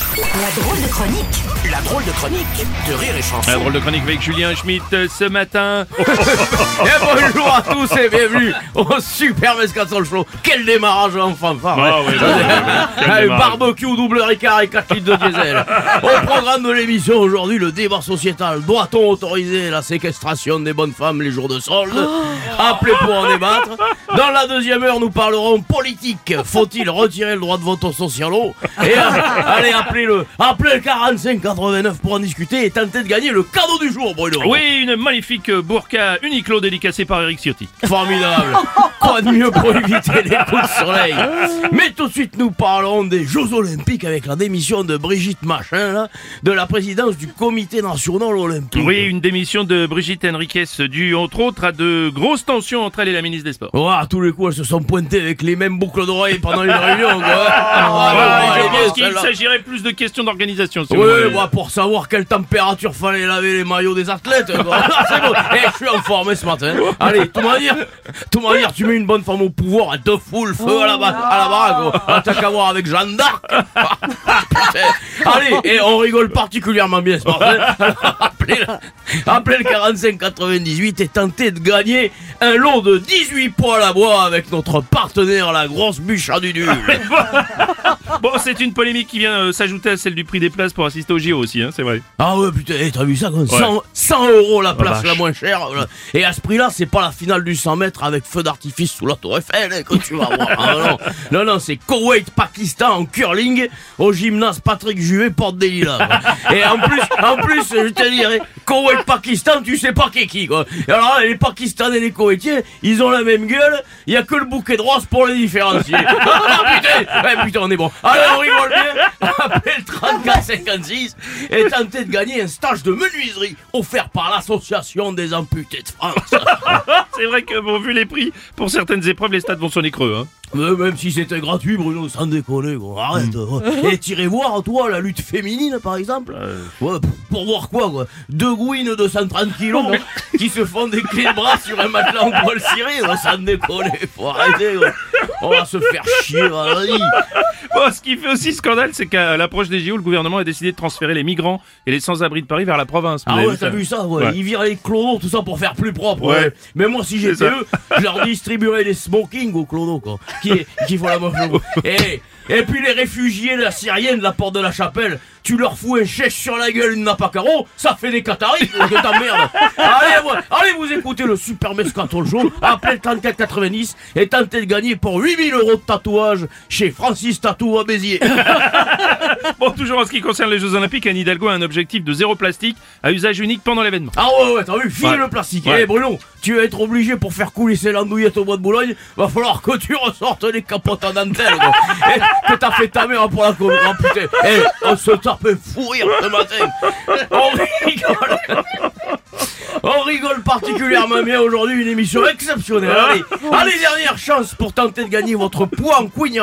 La drôle de chronique La drôle de chronique de Rire et Chanson. La drôle de chronique avec Julien Schmitt euh, ce matin. Et bonjour à tous et bienvenue au Super Mescaton Show. Quel démarrage en fanfare Ah ouais. oui, oui, oui, oui. Quel Allez, démarrage. barbecue, double ricard et 4 litres de diesel. Au programme de l'émission aujourd'hui, le débat sociétal. Doit-on autoriser la séquestration des bonnes femmes les jours de solde Appelez pour en débattre. Dans la deuxième heure, nous parlerons politique. Faut-il retirer le droit de vote au socialo Et Appelez le 4589 pour en discuter et tenter de gagner le cadeau du jour, Bruno. Oui, une magnifique burqa Uniqlo dédicacée par Eric Ciotti. Formidable Quoi de mieux pour éviter les coups de soleil? Mais tout de suite, nous parlerons des Jeux Olympiques avec la démission de Brigitte Machin, là, de la présidence du Comité National Olympique. Oui, une démission de Brigitte Henriquez due entre autres à de grosses tensions entre elle et la ministre des Sports. À tous les coups, elles se sont pointées avec les mêmes boucles d'oreilles pendant une réunion, quoi. Ouais, Ah, ouais, qu'il s'agirait plus de questions d'organisation. si Oui, moi, pour savoir quelle température fallait laver les maillots des athlètes. C'est bon. Eh, je suis en forme ce matin. Allez, tout manière, tout manière, tu mets une bonne femme au pouvoir, elle te fout le feu à la, ba- à la baraque. Ah, T'as qu'à voir avec Jeanne d'Arc. Allez, et on rigole particulièrement bien ce matin. Appelez, le- appelez le 4598 et tentez de gagner un lot de 18 poils à bois avec notre partenaire, la grosse bûche à dudule. Bon, c'est une polémique qui vient euh, s'ajouter à celle du prix des places pour assister au JO aussi, hein, c'est vrai. Ah ouais putain, eh, t'as vu ça quoi 100, 100 euros la place vache. la moins chère. voilà. Et à ce prix-là, c'est pas la finale du 100 mètres avec feu d'artifice sous la tour Eiffel hein, que tu vas voir. Ah, non, non, non, c'est Koweït-Pakistan en curling au gymnase Patrick Juvet, porte des Lilas. quoi. Et en plus, en plus, je te dirais, Koweït-Pakistan, tu sais pas qui est qui quoi. Et alors les Pakistanais et les Koweïtiens, ils ont la même gueule, il y a que le bouquet de roses pour les différencier. Ah, putain, ouais, putain, on est bon. Allez, on rigole bien. Appelez le 3456 et tentez de gagner un stage de menuiserie offert par l'association des amputés de France. C'est vrai que, bon, vu les prix, pour certaines épreuves, les stades vont sonner creux. Hein. Mais même si c'était gratuit, Bruno, sans déconner, quoi. Arrête. ouais. Et tirez voir, toi, la lutte féminine, par exemple. Ouais, p- pour voir quoi, quoi. Deux gouines de 130 kilos qui se font des clés de bras sur un matelas en poil ciré, ouais, sans déconner. Faut arrêter, ouais. On va se faire chier, vas-y. Bon, ce qui fait aussi scandale, c'est qu'à l'approche des JO, le gouvernement a décidé de transférer les migrants et les sans-abri de Paris vers la province. Ah ouais, t'as vu ça, ouais. Ouais. Ils virent les clodos, tout ça pour faire plus propre. Ouais. Ouais. Mais moi, si j'étais eux, je leur distribuerais des smokings aux clodos, quoi. Qui, qui font la moche. et, et puis les réfugiés de la Syrienne de la porte de la chapelle, tu leur fous un chèche sur la gueule, une nappe à carreaux, ça fait des cataris, quoi, de ta merde. Allez, ouais, allez vous écoutez le Super Mescaton Show, appelez le 3490 et tentez de gagner pour 8000 euros de tatouage chez Francis Tatou à Béziers. Bon, toujours en ce qui concerne les Jeux Olympiques, Anne Hidalgo a un objectif de zéro plastique à usage unique pendant l'événement. Ah ouais, ouais, t'as vu, file Ouais. le plastique. Ouais. Eh Bruno, tu vas être obligé pour faire couler ces landouillettes au bois de Boulogne, va falloir que tu ressortes les capotes en dentelle, quoi. Eh, que t'as fait ta mère pour la com. Oh putain, eh, on se tape fou rire ce matin. On rigole. On rigole particulièrement bien aujourd'hui, une émission exceptionnelle. Allez, allez, dernière chance pour tenter de gagner votre poids en Queen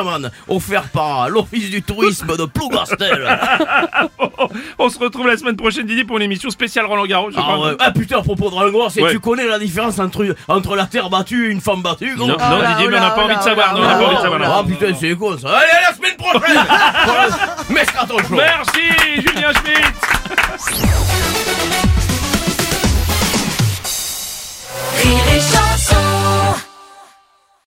offert par l'Office du tourisme de Plougastel. On se retrouve la semaine prochaine, Didier, pour une émission spéciale Roland Garros, je Ah, crois. ouais. ah putain, à propos de c'est Ouais. tu connais la différence entre, entre la terre battue et une femme battue gros Non, Oh non, là, Didier, oh mais on n'a pas oh envie de savoir. non, on là, n'a pas envie de là, savoir. Ah putain, c'est con ça. Allez, à la semaine prochaine Merci, Julien Schmitt